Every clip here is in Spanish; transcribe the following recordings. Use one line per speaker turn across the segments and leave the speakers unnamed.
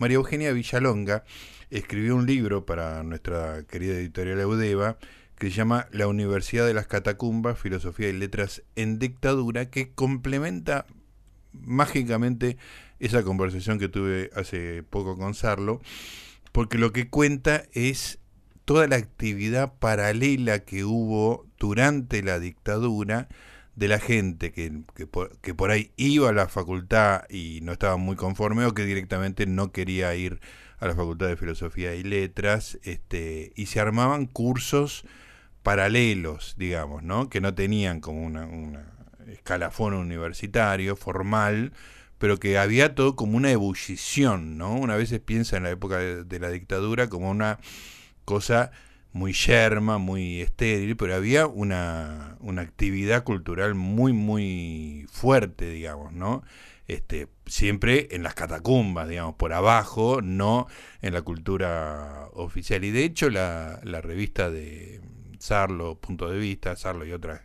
María Eugenia Villalonga escribió un libro para nuestra querida editorial Eudeva que se llama La Universidad de las Catacumbas, Filosofía y Letras en Dictadura, que complementa mágicamente esa conversación que tuve hace poco con Sarlo, porque lo que cuenta es toda la actividad paralela que hubo durante la dictadura de la gente que, que, por, que, por, ahí iba a la facultad y no estaba muy conforme o que directamente no quería ir a la facultad de filosofía y letras este, y se armaban cursos paralelos, digamos, ¿no? que no tenían como una, una escalafón universitario formal, pero que había todo como una ebullición, ¿no? Una vez piensa en la época de, de la dictadura como una cosa muy yerma, muy estéril, pero había una, una actividad cultural muy, muy fuerte, digamos, ¿no? Este, siempre en las catacumbas, digamos, por abajo, no en la cultura oficial. Y de hecho la, la revista de Sarlo, Punto de Vista, Sarlo y otras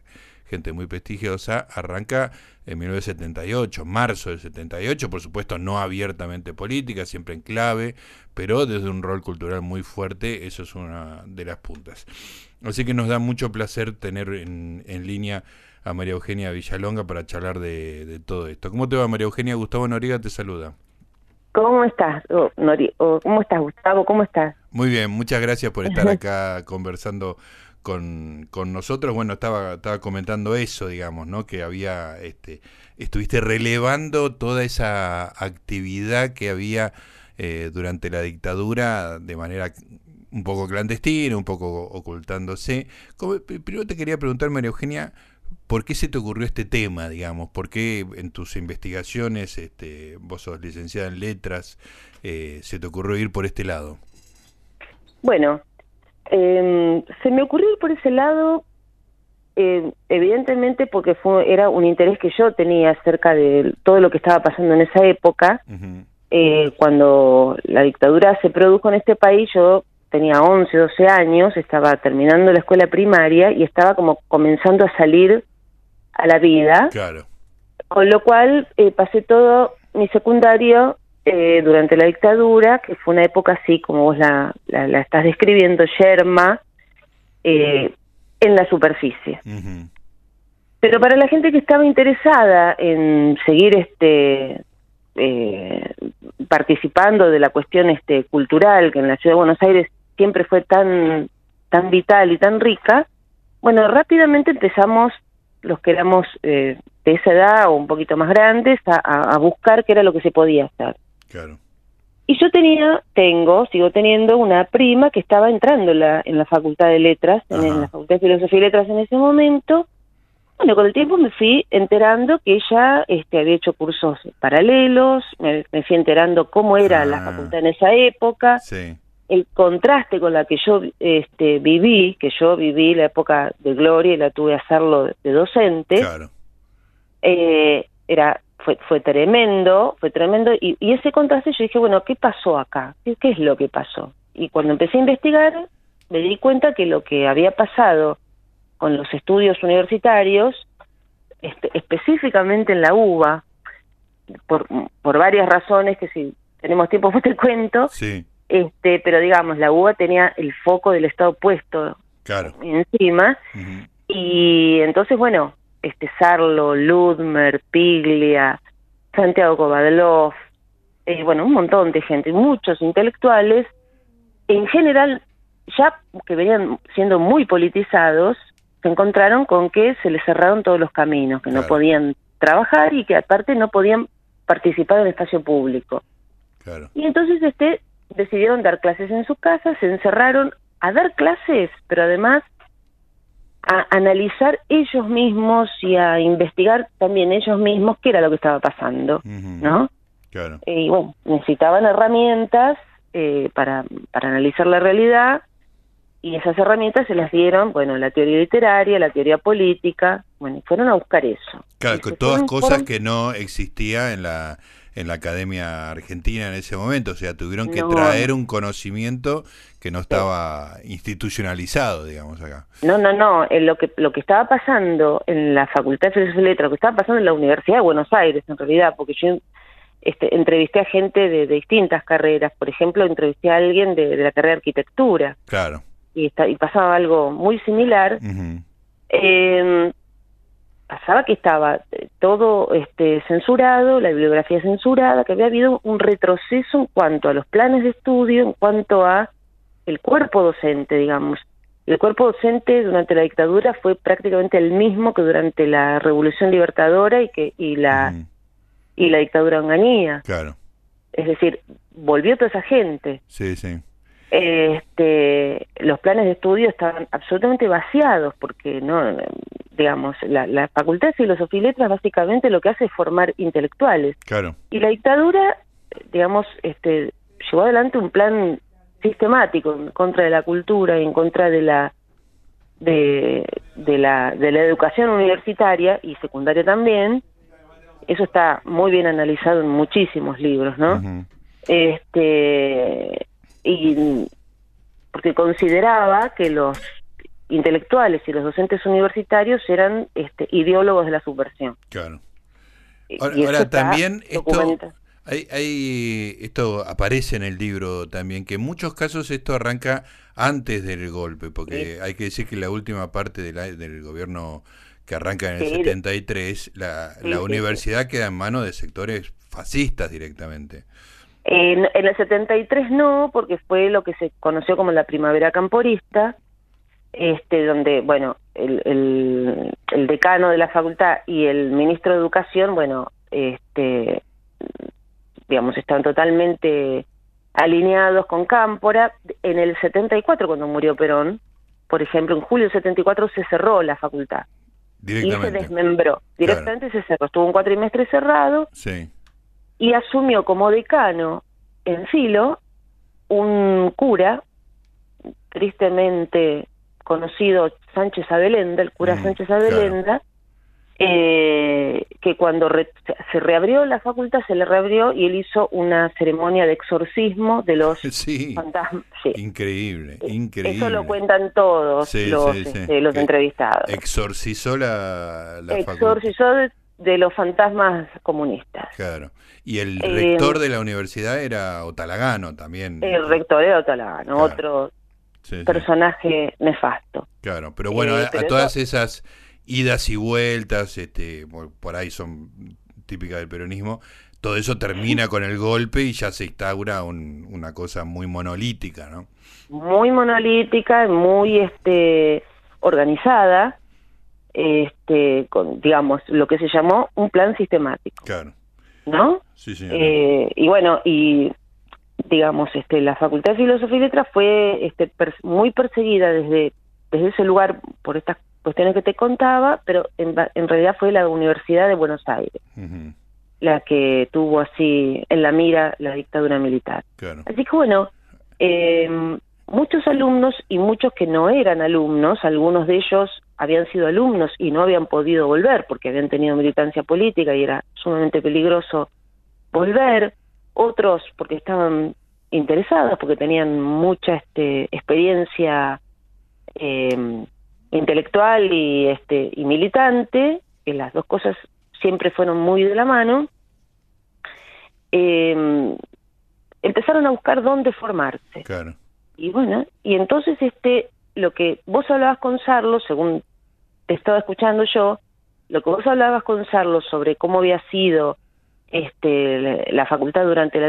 gente muy prestigiosa, arranca en 1978, marzo del 78, por supuesto no abiertamente política, siempre en clave, pero desde un rol cultural muy fuerte, eso es una de las puntas. Así que nos da mucho placer tener en, en línea a María Eugenia Villalonga para charlar de, de, todo esto. ¿Cómo te va María Eugenia? Gustavo Noriega te saluda.
¿Cómo estás, oh, Nori oh, ¿Cómo estás, Gustavo? ¿Cómo estás?
Muy bien, muchas gracias por estar acá conversando con, con nosotros, bueno, estaba, estaba comentando eso, digamos, ¿no? Que había, este, estuviste relevando toda esa actividad que había eh, durante la dictadura de manera un poco clandestina, un poco ocultándose. Como, primero te quería preguntar, María Eugenia, ¿por qué se te ocurrió este tema, digamos? ¿Por qué en tus investigaciones, este, vos sos licenciada en letras, eh, se te ocurrió ir por este lado?
Bueno, eh, se me ocurrió ir por ese lado, eh, evidentemente porque fue era un interés que yo tenía acerca de todo lo que estaba pasando en esa época. Uh -huh. eh, cuando la dictadura se produjo en este país, yo tenía 11, 12 años, estaba terminando la escuela primaria y estaba como comenzando a salir a la vida.
Claro.
Con lo cual eh, pasé todo mi secundario eh, durante la dictadura, que fue una época así como vos la, la, la estás describiendo, yerma, eh, en la superficie. Uh -huh. Pero para la gente que estaba interesada en seguir este eh, participando de la cuestión este cultural, que en la ciudad de Buenos Aires siempre fue tan tan vital y tan rica, bueno, rápidamente empezamos los que éramos eh, de esa edad o un poquito más grandes a, a, buscar qué era lo que se podía hacer.
Claro.
Y yo tenía, tengo, sigo teniendo una prima que estaba entrando en la, en la Facultad de Letras, en, en, la Facultad de Filosofía y Letras en ese momento. Bueno, con el tiempo me fui enterando que ella este, había hecho cursos paralelos, me, me fui enterando cómo era ah. la facultad en esa época,
sí.
el contraste con la que yo este, viví, que yo viví la época de Gloria y la tuve a hacerlo de, de docente,
claro.
eh, era fue, fue tremendo, fue tremendo, y, y, ese contraste yo dije, bueno, ¿qué pasó acá? ¿Qué, ¿Qué, es lo que pasó? Y cuando empecé a investigar, me di cuenta que lo que había pasado con los estudios universitarios, específicamente en la UBA, por, por varias razones que si tenemos tiempo pues te cuento,
sí.
este, pero digamos, la UBA tenía el foco del Estado puesto
claro.
encima, uh -huh. y entonces, bueno, este Sarlo, Ludmer, Piglia, Santiago Kovadlov, eh, bueno, un montón de gente, muchos intelectuales, en general, ya que venían siendo muy politizados, se encontraron con que se les cerraron todos los caminos, que claro. no podían trabajar y que aparte no podían participar en el espacio público.
Claro.
Y entonces este decidieron dar clases en su casa, se encerraron a dar clases, pero además a analizar ellos mismos y a investigar también ellos mismos qué era lo que estaba pasando, uh -huh. ¿no?
Claro.
Y bueno, necesitaban herramientas eh, para, para analizar la realidad y esas herramientas se las dieron, bueno, la teoría literaria, la teoría política, bueno, y fueron a buscar eso.
Claro, todas cosas que no existía en la en la Academia Argentina en ese momento, o sea, tuvieron que no. traer un conocimiento que no estaba sí. institucionalizado, digamos acá.
No, no, no, en lo que lo que estaba pasando en la Facultad de Filosofía y Letras, lo que estaba pasando en la Universidad de Buenos Aires, en realidad, porque yo este, entrevisté a gente de, distintas carreras. Por ejemplo, entrevisté a alguien de, la carrera de arquitectura.
Claro.
Y, está, y pasaba algo muy similar. Em, pasaba que estaba eh, todo este, censurado, la bibliografía censurada, que había habido un retroceso en cuanto a los planes de estudio, en cuanto a el cuerpo docente, digamos. El cuerpo docente durante la dictadura fue prácticamente el mismo que durante la Revolución Libertadora y que y la y la dictadura onganía.
Claro.
Es decir, volvió toda esa gente.
Sí, sí.
Este, los planes de estudio estaban absolutamente vaciados porque no digamos la, la facultad de filosofía y letras básicamente lo que hace es formar intelectuales
claro
y la dictadura digamos este llevó adelante un plan sistemático en contra de la cultura y en contra de la de, de la de la educación universitaria y secundaria también eso está muy bien analizado en muchísimos libros no este y porque consideraba que los intelectuales y los docentes universitarios eran este, ideólogos de la subversión.
Claro. Ahora, también esto, hay, esto aparece en el libro también, que en muchos casos esto arranca antes del golpe, porque hay que decir que la última parte del gobierno que arranca en el 73, la, la universidad queda en manos de sectores fascistas directamente.
En, en, el 73 no, porque fue lo que se conoció como la primavera camporista, este, donde, bueno, el, el, el, decano de la facultad y el ministro de Educación, bueno, este, digamos, estaban totalmente alineados con Cámpora. En el 74, cuando murió Perón, por ejemplo, en julio del 74 se cerró la facultad. Y se desmembró. Directamente se cerró. Estuvo un cuatrimestre cerrado.
Sí.
Y asumió como decano en Silo un cura tristemente conocido Sánchez Abelenda, el cura mm, Sánchez Abelenda, eh, que cuando se reabrió la facultad, se le reabrió y él hizo una ceremonia de exorcismo de los fantasmas.
Increíble, increíble.
Eso lo cuentan todos los, este, los entrevistados.
Exorcizó la,
la Exorcizó de, los fantasmas comunistas.
Claro. Y el eh, rector de la universidad era Otalagano también.
El rector era Otalagano, otro personaje nefasto.
Claro, pero bueno, eh, a, todas esas idas y vueltas, este, por ahí son típicas del peronismo, todo eso termina con el golpe y ya se instaura una cosa muy monolítica, ¿no?
Muy monolítica, muy este organizada, este, con, digamos, lo que se llamó un plan sistemático.
Claro.
¿No?
Sí, sí.
Eh, y bueno, y digamos, este, la Facultad de Filosofía y Letras fue este, muy perseguida desde, desde ese lugar por estas cuestiones que te contaba, pero en, en realidad fue la Universidad de Buenos Aires la que tuvo así en la mira la dictadura militar. Así que bueno, eh, muchos alumnos y muchos que no eran alumnos, algunos de ellos habían sido alumnos y no habían podido volver porque habían tenido militancia política y era sumamente peligroso volver, otros porque estaban interesados, porque tenían mucha este, experiencia eh, intelectual y, este, y militante, que las dos cosas siempre fueron muy de la mano, eh, empezaron a buscar dónde formarse. Y bueno, y entonces este, lo que vos hablabas con Sarlo, según te estaba escuchando yo, lo que vos hablabas con Sarlo sobre cómo había sido este, la facultad durante la,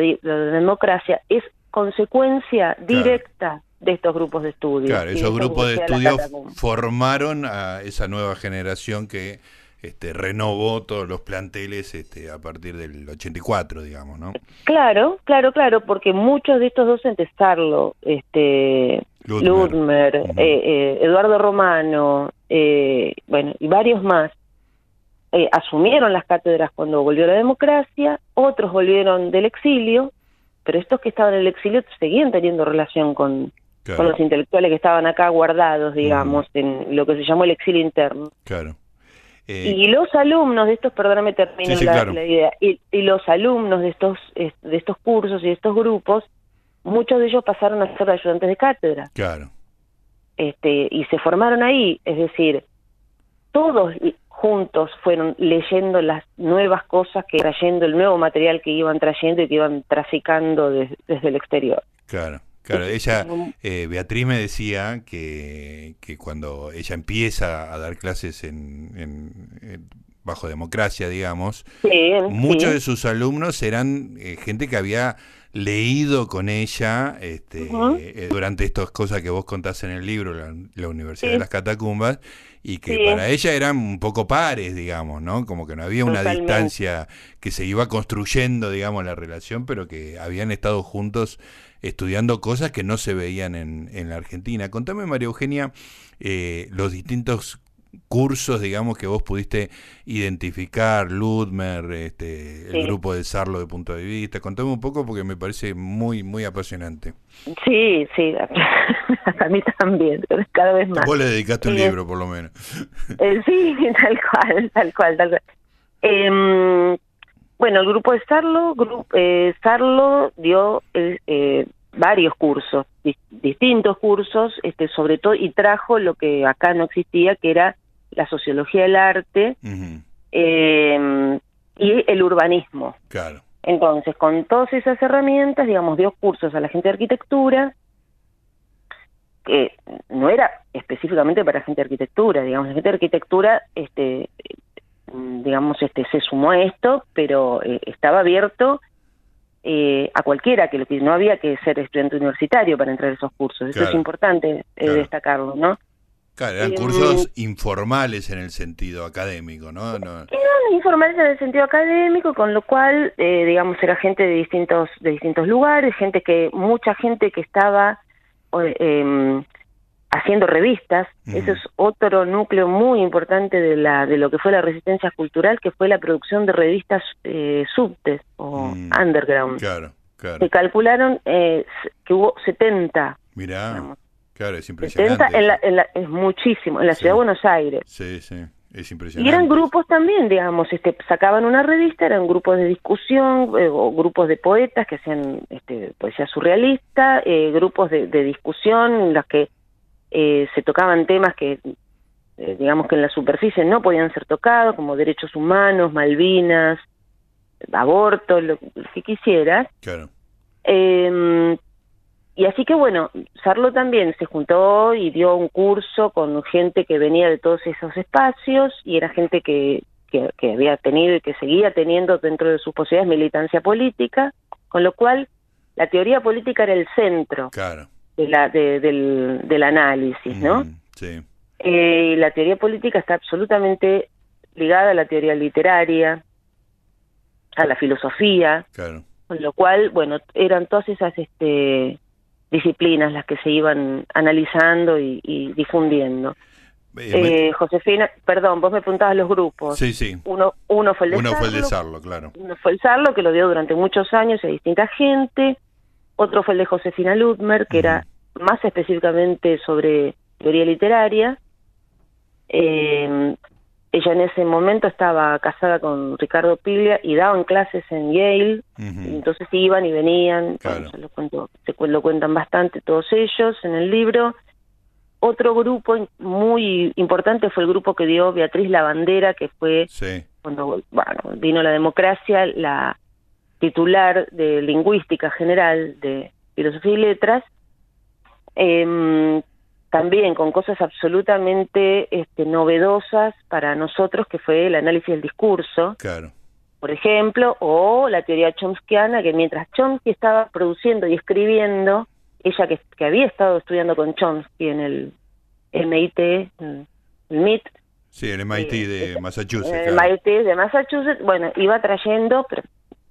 democracia es consecuencia directa de estos grupos de estudio.
Claro, esos grupos de estudio formaron a esa nueva generación que este, renovó todos los planteles este, a partir del 84, digamos, ¿no?
Claro, claro, claro, porque muchos de estos docentes, Carlo, este, Ludmer, eh, eh, Eduardo Romano, eh, bueno, y varios más, eh, asumieron las cátedras cuando volvió la democracia, otros volvieron del exilio, pero estos que estaban en el exilio seguían teniendo relación con, con los intelectuales que estaban acá guardados, digamos, en lo que se llamó el exilio interno.
Claro.
Eh, y los alumnos de estos, perdóname, termino la, idea, y, los alumnos de estos, de estos cursos y de estos grupos, muchos de ellos pasaron a ser ayudantes de cátedra.
Claro.
Este, y se formaron ahí, es decir, todos juntos fueron leyendo las nuevas cosas que trayendo el nuevo material que iban trayendo y que iban traficando desde el exterior.
Claro. Claro, ella, eh, Beatriz me decía que, que, cuando ella empieza a dar clases en, bajo democracia, digamos, muchos de sus alumnos eran eh, gente que había leído con ella este, eh, durante estas cosas que vos contás en el libro, la, Universidad de las Catacumbas, y que para ella eran un poco pares, digamos, ¿no? Como que no había una distancia que se iba construyendo, digamos, la relación, pero que habían estado juntos estudiando cosas que no se veían en, en la Argentina. Contame, María Eugenia, eh, los distintos cursos, digamos, que vos pudiste identificar, Ludmer, este, el grupo de Sarlo de Punto de Vista. Contame un poco porque me parece muy, muy apasionante.
Sí, sí, a mí también, cada vez más.
Vos le dedicaste un libro, por lo menos.
Eh, sí, tal cual, tal cual, tal cual. Em, bueno, el grupo de Sarlo, grupo, eh, Sarlo dio eh, varios cursos, distintos cursos, este, sobre todo, y trajo lo que acá no existía, que era la sociología del arte eh, y el urbanismo.
Claro.
Entonces, con todas esas herramientas, digamos, dio cursos a la gente de arquitectura, que no era específicamente para gente de arquitectura, digamos, la gente de arquitectura, este, digamos, este, se sumó a esto, pero eh, estaba abierto eh, a cualquiera, que no había que ser estudiante universitario para entrar a esos cursos. Eso es importante destacarlo, ¿no?
Claro, eran cursos informales en el sentido académico, ¿no? no...
Eran informales en el sentido académico, con lo cual, eh, digamos, era gente de distintos de distintos lugares, gente que mucha gente que estaba eh, haciendo revistas. Ese es otro núcleo muy importante de la de lo que fue la resistencia cultural, que fue la producción de revistas eh, subtes o mm. underground.
Claro, claro.
Se calcularon eh, que hubo 70.
Mirá. Claro, es impresionante.
es muchísimo, en la ciudad de Buenos Aires.
Sí, sí, es impresionante.
Y eran grupos también, digamos, este, sacaban una revista, eran grupos de discusión, eh, o grupos de poetas que hacían este, poesía surrealista, eh, grupos de, discusión en los que eh, se tocaban temas que, digamos que en la superficie no podían ser tocados, como derechos humanos, Malvinas, aborto, lo, lo que quisieras.
Claro.
Eh, y así que bueno, Sarlo también se juntó y dio un curso con gente que venía de todos esos espacios y era gente que, que, había tenido y que seguía teniendo dentro de sus posibilidades militancia política, con lo cual la teoría política era el centro de la, del, del, análisis, ¿no?
Mm, sí.
Eh, la teoría política está absolutamente ligada a la teoría literaria, a la filosofía, con lo cual, bueno, eran todas esas este, disciplinas las que se iban analizando y, difundiendo. Eh, Josefina, perdón, vos me preguntabas los grupos.
Sí, sí.
Uno, uno fue el de
Uno fue el de Sarlo, claro.
Uno fue el Sarlo, que lo dio durante muchos años a distinta gente. Otro fue el de Josefina Ludmer, que era más específicamente sobre teoría literaria. Eh, ella en ese momento estaba casada con Ricardo Piglia y daban clases en Yale, entonces iban y venían, se, lo cuento, se lo cuentan bastante todos ellos en el libro. Otro grupo muy importante fue el grupo que dio Beatriz Lavandera, que fue cuando bueno, vino la democracia, la titular de Lingüística General de Filosofía y Letras, eh, también con cosas absolutamente este, novedosas para nosotros, que fue el análisis del discurso.
Claro.
Por ejemplo, o la teoría chomskiana, que mientras Chomsky estaba produciendo y escribiendo, ella que, que había estado estudiando con Chomsky en el MIT, el MIT.
Sí, el MIT de eh, Massachusetts.
El MIT de Massachusetts, bueno, iba trayendo, pero,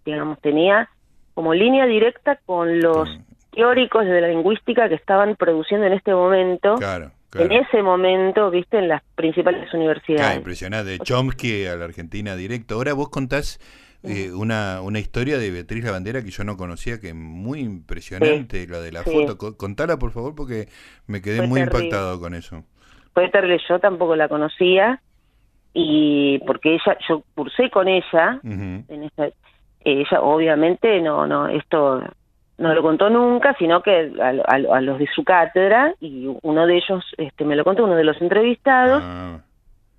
digamos, tenía como línea directa con los teóricos de la lingüística que estaban produciendo en este momento. En ese momento, viste, en las principales universidades. Claro,
impresionante. Chomsky a la Argentina directo. Ahora vos contás eh, una, una historia de Beatriz Lavandera que yo no conocía, que es muy impresionante, la de la foto. Contala, por favor, porque me quedé muy impactado con eso.
Fue terrible, yo tampoco la conocía, y porque ella, yo cursé con ella, en esa, ella obviamente no, no, esto no lo contó nunca, sino que a, los de su cátedra, y uno de ellos este, me lo contó, uno de los entrevistados, ah.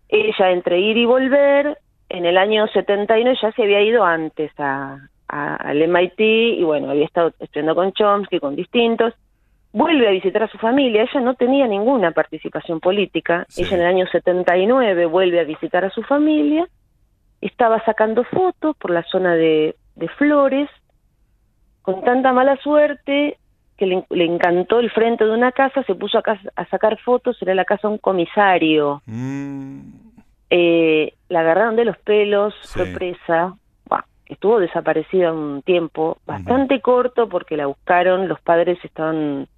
ella entre ir y volver, en el año 79 ya se había ido antes a, al MIT y bueno, había estado estudiando con Chomsky, con distintos, vuelve a visitar a su familia, ella no tenía ninguna participación política, ella en el año 79 vuelve a visitar a su familia, estaba sacando fotos por la zona de, Flores, con tanta mala suerte que le, encantó el frente de una casa, se puso a, a sacar fotos, era la casa de un comisario. Mm. Eh, la agarraron de los pelos, fue presa, estuvo desaparecida un tiempo bastante corto porque la buscaron, los padres estaban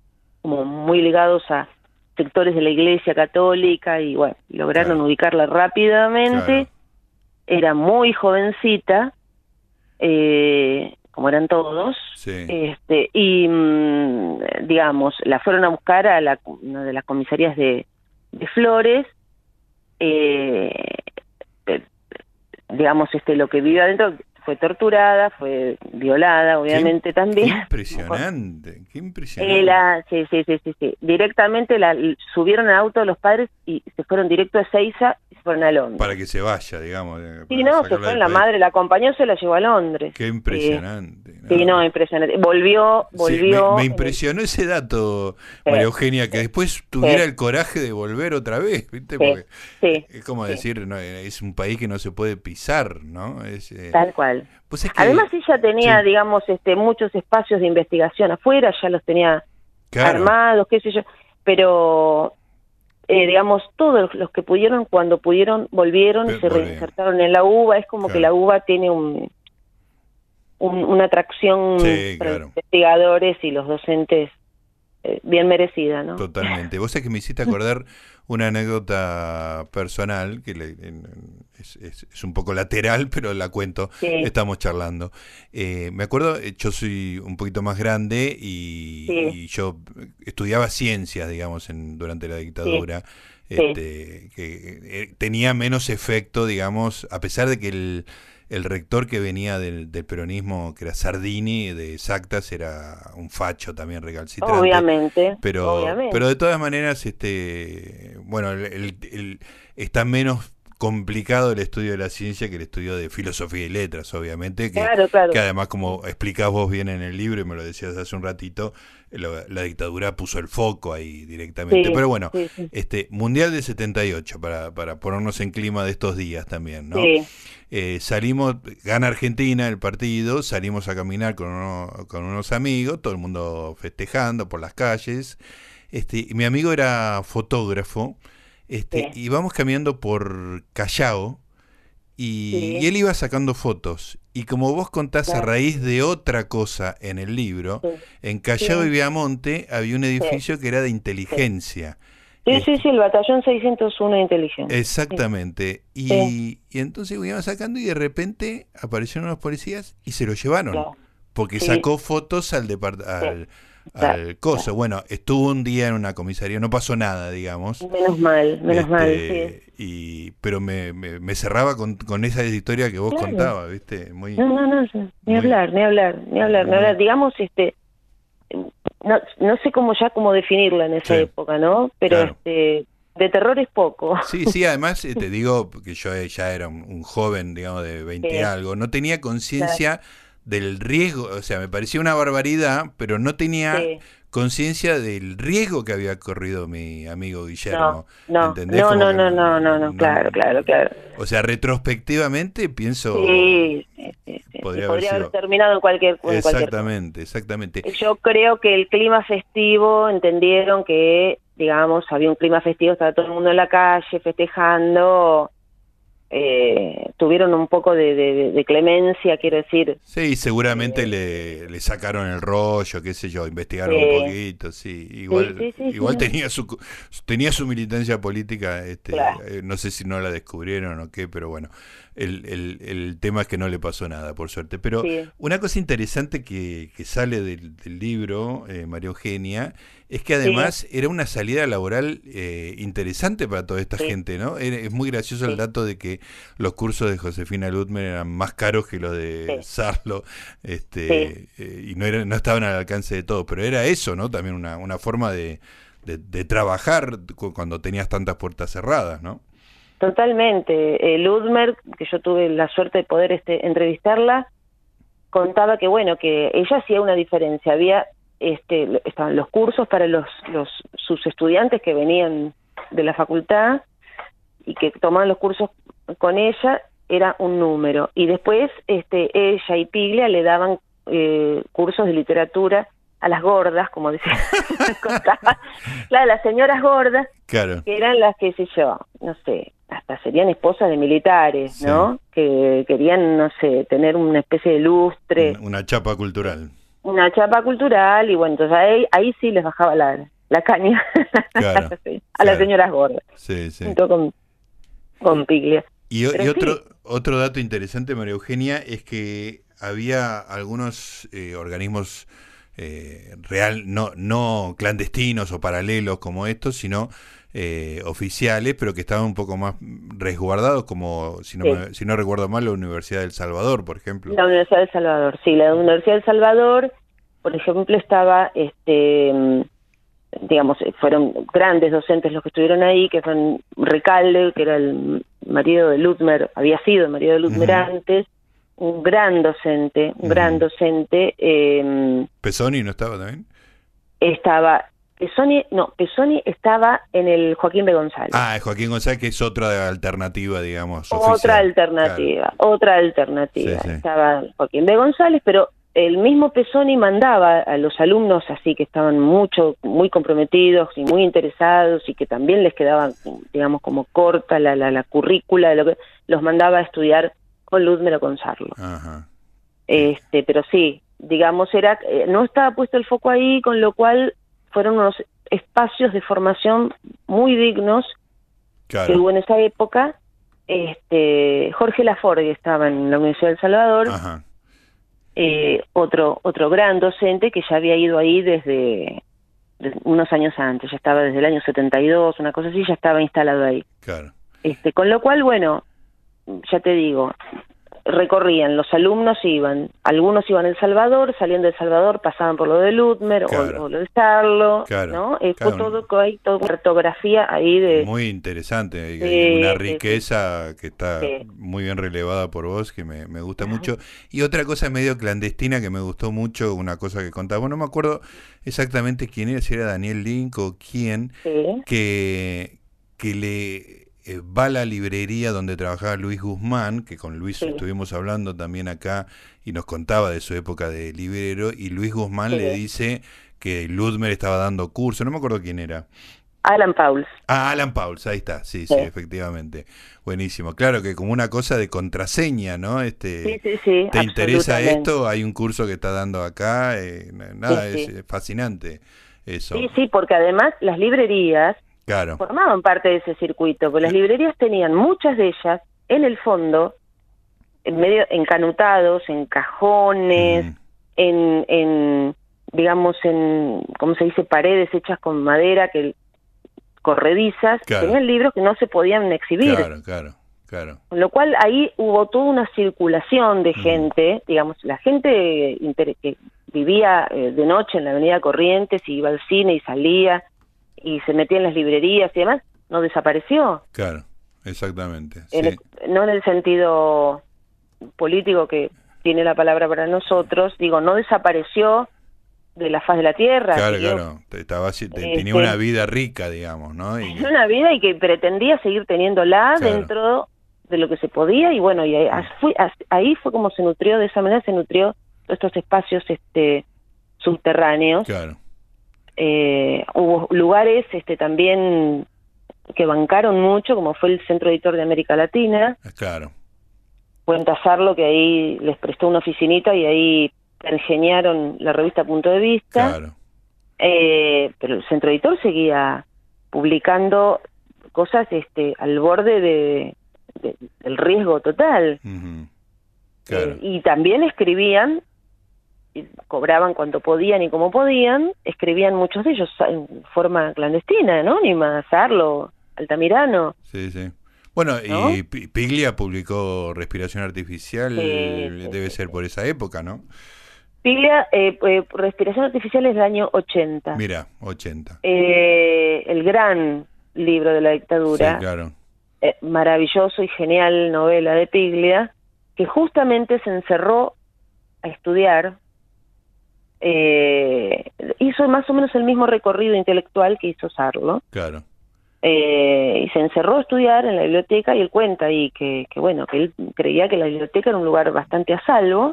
como muy ligados a sectores de la iglesia católica y bueno, lograron ubicarla rápidamente, era muy jovencita, eh, como eran todos, este, y mm, digamos, la fueron a buscar a la, una de las comisarías de, de Flores, eh, digamos, este, lo que vive adentro, fue torturada, fue violada, obviamente también.
Qué impresionante, qué impresionante.
sí, sí, sí, sí, Directamente la subieron al auto los padres y se fueron directo a Seiza y se fueron a Londres.
Para que se vaya, digamos.
Sí, no, se fue la madre, la acompañó, se la llevó a Londres.
Qué impresionante.
Sí, no, impresionante. Volvió, volvió.
me, impresionó ese dato, María Eugenia, que después tuviera el coraje de volver otra vez, ¿viste? Porque es como decir, no, es un país que no se puede pisar, ¿no? Es,
eh, Tal cual. Pues Además ella tenía, digamos, este, muchos espacios de investigación afuera, ya los tenía armados, qué sé yo, pero eh, digamos, todos los que pudieron, cuando pudieron, volvieron y se reinsertaron en la UBA. Es como que la UBA tiene un, una atracción para los investigadores y los docentes bien merecida, ¿no?
Totalmente. Vos es que me hiciste acordar una anécdota personal que es, un poco lateral, pero la cuento. Estamos charlando. Eh, me acuerdo, eh, yo soy un poquito más grande y, yo estudiaba ciencias, digamos, en, durante la dictadura. Este, que tenía menos efecto, digamos, a pesar de que el el rector que venía del, peronismo, que era Sardini, de Exactas, era un facho también recalcitrante.
Obviamente.
Pero, pero de todas maneras, este, bueno, el, está menos complicado el estudio de la ciencia que el estudio de filosofía y letras, obviamente, que, que además, como explicás vos bien en el libro y me lo decías hace un ratito, la, dictadura puso el foco ahí directamente. Pero bueno, este Mundial de 78, para, para ponernos en clima de estos días también, ¿no? Eh, salimos, gana Argentina el partido, salimos a caminar con, con unos amigos, todo el mundo festejando por las calles. Este, mi amigo era fotógrafo este, y vamos caminando por Callao y, él iba sacando fotos. Y como vos contás a raíz de otra cosa en el libro, en Callao y Viamonte había un edificio que era de inteligencia.
Sí, sí, sí, el batallón 601 de inteligencia.
Exactamente. Y, y, entonces iba sacando y de repente aparecieron los policías y se lo llevaron. Porque sacó fotos al, departamento al coso. Bueno, estuvo un día en una comisaría, no pasó nada, digamos.
Menos mal, menos mal, este,
sí. Y, pero me, me, cerraba con, con, esa historia que vos contabas, ¿viste?
Muy, no, no, no, ni hablar, ni hablar, ni hablar, ni hablar. Digamos, este, no, no sé cómo ya cómo definirla en esa época, ¿no? Pero este de terror es poco.
Sí, sí, además eh, te digo que yo ya era un, joven, digamos, de 20 algo, no tenía conciencia del riesgo, o sea, me parecía una barbaridad, pero no tenía conciencia del riesgo que había corrido mi amigo Guillermo.
No, no, no, no, no, no, no, claro, claro, claro.
O sea, retrospectivamente pienso...
Sí, podría, haber, terminado en cualquier...
exactamente, exactamente.
Yo creo que el clima festivo, entendieron que, digamos, había un clima festivo, estaba todo el mundo en la calle festejando eh, tuvieron un poco de, clemencia, quiero decir.
Sí, seguramente eh, le, sacaron el rollo, qué sé yo, investigaron un poquito, sí. Igual, igual tenía su tenía su militancia política, este, eh, no sé si no la descubrieron o qué, pero bueno, el, el, el tema es que no le pasó nada, por suerte. Pero una cosa interesante que, que sale del, del libro, María Eugenia, es que además era una salida laboral eh, interesante para toda esta gente, ¿no? Es muy gracioso el dato de que los cursos de Josefina Ludmer eran más caros que los de Sarlo, este, eh, y no, era, no estaban al alcance de todo, pero era eso, ¿no? También una, una forma de, de, trabajar cuando tenías tantas puertas cerradas, ¿no?
Totalmente. Eh, Ludmer, que yo tuve la suerte de poder este, entrevistarla, contaba que bueno, que ella hacía una diferencia. Había este, estaban los cursos para los, los sus estudiantes que venían de la facultad y que tomaban los cursos con ella era un número y después este ella y Piglia le daban eh, cursos de literatura a las gordas, como decía, claro, las señoras gordas,
claro.
que eran las que sé yo, no sé, hasta serían esposas de militares, ¿no? Que querían, no sé, tener una especie de lustre.
Una chapa cultural.
Una chapa cultural, y bueno, entonces ahí, ahí sí les bajaba la, la caña a las señoras gordas.
Sí, sí.
Junto con, con Piglia.
Y, otro, otro dato interesante, María Eugenia, es que había algunos eh, organismos eh, real, no, no clandestinos o paralelos como estos, sino eh, oficiales, pero que estaban un poco más resguardados, como, si no, si no recuerdo mal, la Universidad del Salvador, por ejemplo.
La Universidad del Salvador, sí, la Universidad del Salvador, por ejemplo, estaba, este digamos, fueron grandes docentes los que estuvieron ahí, que son Recalde, que era el marido de Ludmer, había sido el marido de Ludmer antes, un gran docente, un gran docente. Eh,
¿Pesoni no estaba también?
Estaba, Pesoni, no, Pesoni estaba en el Joaquín B. González.
Ah, Joaquín González, que es otra alternativa, digamos.
Otra alternativa, otra alternativa. Estaba Joaquín B. González, pero el mismo Pesoni mandaba a los alumnos así que estaban mucho, muy comprometidos y muy interesados y que también les quedaba, digamos, como corta la, la, la currícula de lo que los mandaba a estudiar con Ludmer o con Sarlo. Este, pero sí, digamos, era, eh, no estaba puesto el foco ahí, con lo cual fueron unos espacios de formación muy dignos que hubo en esa época. Este, Jorge Laforgue estaba en la Universidad del Salvador, eh, otro, otro gran docente que ya había ido ahí desde, desde, unos años antes, ya estaba desde el año 72, una cosa así, ya estaba instalado ahí.
Claro.
Este, con lo cual, bueno, ya te digo, recorrían, los alumnos iban, algunos iban a El Salvador, saliendo de El Salvador pasaban por lo de Ludmer o, lo de Starlo, ¿no? Eh, fue todo, hay toda una cartografía ahí de...
Muy interesante, hay una riqueza que está muy bien relevada por vos, que me, me gusta mucho. Y otra cosa medio clandestina que me gustó mucho, una cosa que contaba, no me acuerdo exactamente quién era, si era Daniel Link o quién, que, que le eh, va a la librería donde trabajaba Luis Guzmán, que con Luis estuvimos hablando también acá y nos contaba de su época de librero, y Luis Guzmán le dice que Ludmer estaba dando curso, no me acuerdo quién era.
Alan Pauls.
Ah, Alan Pauls, ahí está, sí, sí, efectivamente. Buenísimo. Claro que como una cosa de contraseña, ¿no? Este,
sí, sí, sí.
¿Te interesa esto? Hay un curso que está dando acá. Eh, nada, es fascinante eso.
Sí, sí, porque además las librerías formaban parte de ese circuito, porque las librerías tenían muchas de ellas en el fondo, en medio encanutados, en cajones, en, en, digamos, en, ¿cómo se dice?, paredes hechas con madera, que corredizas, tenían libros que no se podían exhibir.
Claro, claro. Claro.
Con lo cual ahí hubo toda una circulación de gente, digamos, la gente que vivía eh, de noche en la avenida Corrientes y iba al cine y salía, y se metía en las librerías y demás, no desapareció.
Claro, exactamente.
no en el sentido político que tiene la palabra para nosotros, digo, no desapareció de la faz de la tierra.
Claro, claro, Estaba, tenía este, una vida rica, digamos, ¿no?
Una vida y que pretendía seguir teniéndola dentro de lo que se podía y bueno, y ahí fue, ahí fue como se nutrió, de esa manera se nutrió estos espacios este subterráneos.
Claro
eh, hubo lugares este, también que bancaron mucho, como fue el Centro Editor de América Latina.
Ah, claro.
Cuenta Sarlo que ahí les prestó una oficinita y ahí pergeñaron la revista Punto de Vista.
Claro.
Eh, pero el Centro Editor seguía publicando cosas este, al borde de, del riesgo total.
claro.
Eh, y también escribían cobraban cuanto podían y como podían, escribían muchos de ellos en forma clandestina, anónima, Sarlo, Altamirano.
Sí, sí. Bueno, y Piglia publicó Respiración Artificial, debe ser por esa época, ¿no?
Piglia, eh, eh, Respiración Artificial es del año 80.
Mira, 80.
Eh, el gran libro de la dictadura.
Sí, claro.
eh, maravilloso y genial novela de Piglia, que justamente se encerró a estudiar, eh, hizo más o menos el mismo recorrido intelectual que hizo Sarlo.
Claro.
Eh, y se encerró a estudiar en la biblioteca y él cuenta ahí que, que, bueno, que él creía que la biblioteca era un lugar bastante a salvo.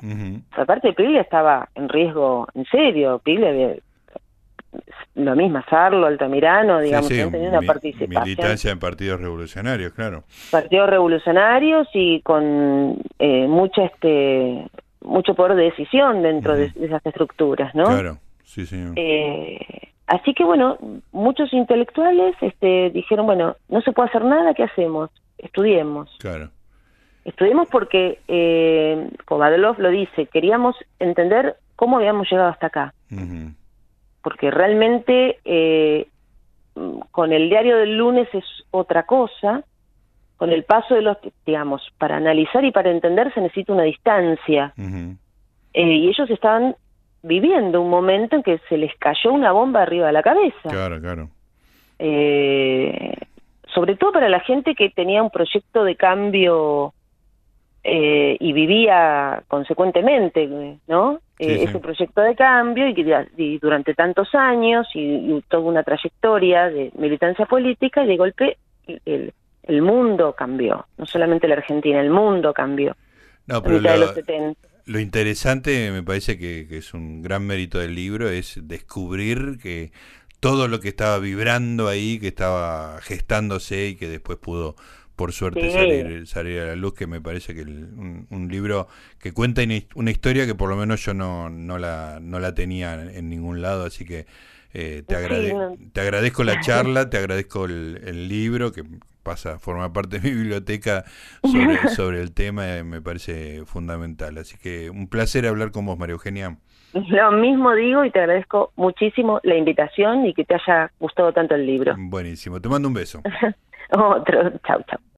Aparte, Piglia estaba en riesgo en serio. Piglia había lo mismo, Sarlo, Altamirano, digamos,
sí,
sí, una participación.
Militancia en partidos revolucionarios, claro.
Partidos revolucionarios y con eh, mucha este mucho poder de decisión dentro uh -huh. de, de, esas estructuras, ¿no?
Claro, sí, señor.
Eh, así que bueno, muchos intelectuales este, dijeron, bueno, no se puede hacer nada, ¿qué hacemos? Estudiemos.
Claro.
Estudiemos porque, eh, Kovalov lo dice, queríamos entender cómo habíamos llegado hasta acá.
Uh -huh
porque realmente eh, con el diario del lunes es otra cosa, con el paso de los, digamos, para analizar y para entender se necesita una distancia.
Uh -huh.
eh, y ellos estaban viviendo un momento en que se les cayó una bomba arriba de la cabeza.
Claro, claro.
Eh, sobre todo para la gente que tenía un proyecto de cambio eh, y vivía consecuentemente, ¿no?
Sí,
eh,
sí.
ese proyecto de cambio y, que, y durante tantos años y, y, toda una trayectoria de militancia política y de golpe el, el mundo cambió, no solamente la Argentina, el mundo cambió.
No, pero lo, lo, interesante me parece que, que es un gran mérito del libro es descubrir que todo lo que estaba vibrando ahí, que estaba gestándose y que después pudo por suerte
sí.
salir, salir a la luz, que me parece que el, un, un, libro que cuenta una historia que por lo menos yo no, no, la, no la tenía en ningún lado, así que eh, te, agrade sí. te agradezco la charla, te agradezco el, el, libro que pasa a formar parte de mi biblioteca sobre, sobre el tema, eh, me parece fundamental. Así que un placer hablar con vos, María Eugenia.
Lo mismo digo y te agradezco muchísimo la invitación y que te haya gustado tanto el libro.
Buenísimo, te mando un beso.
Otro, chau, chau.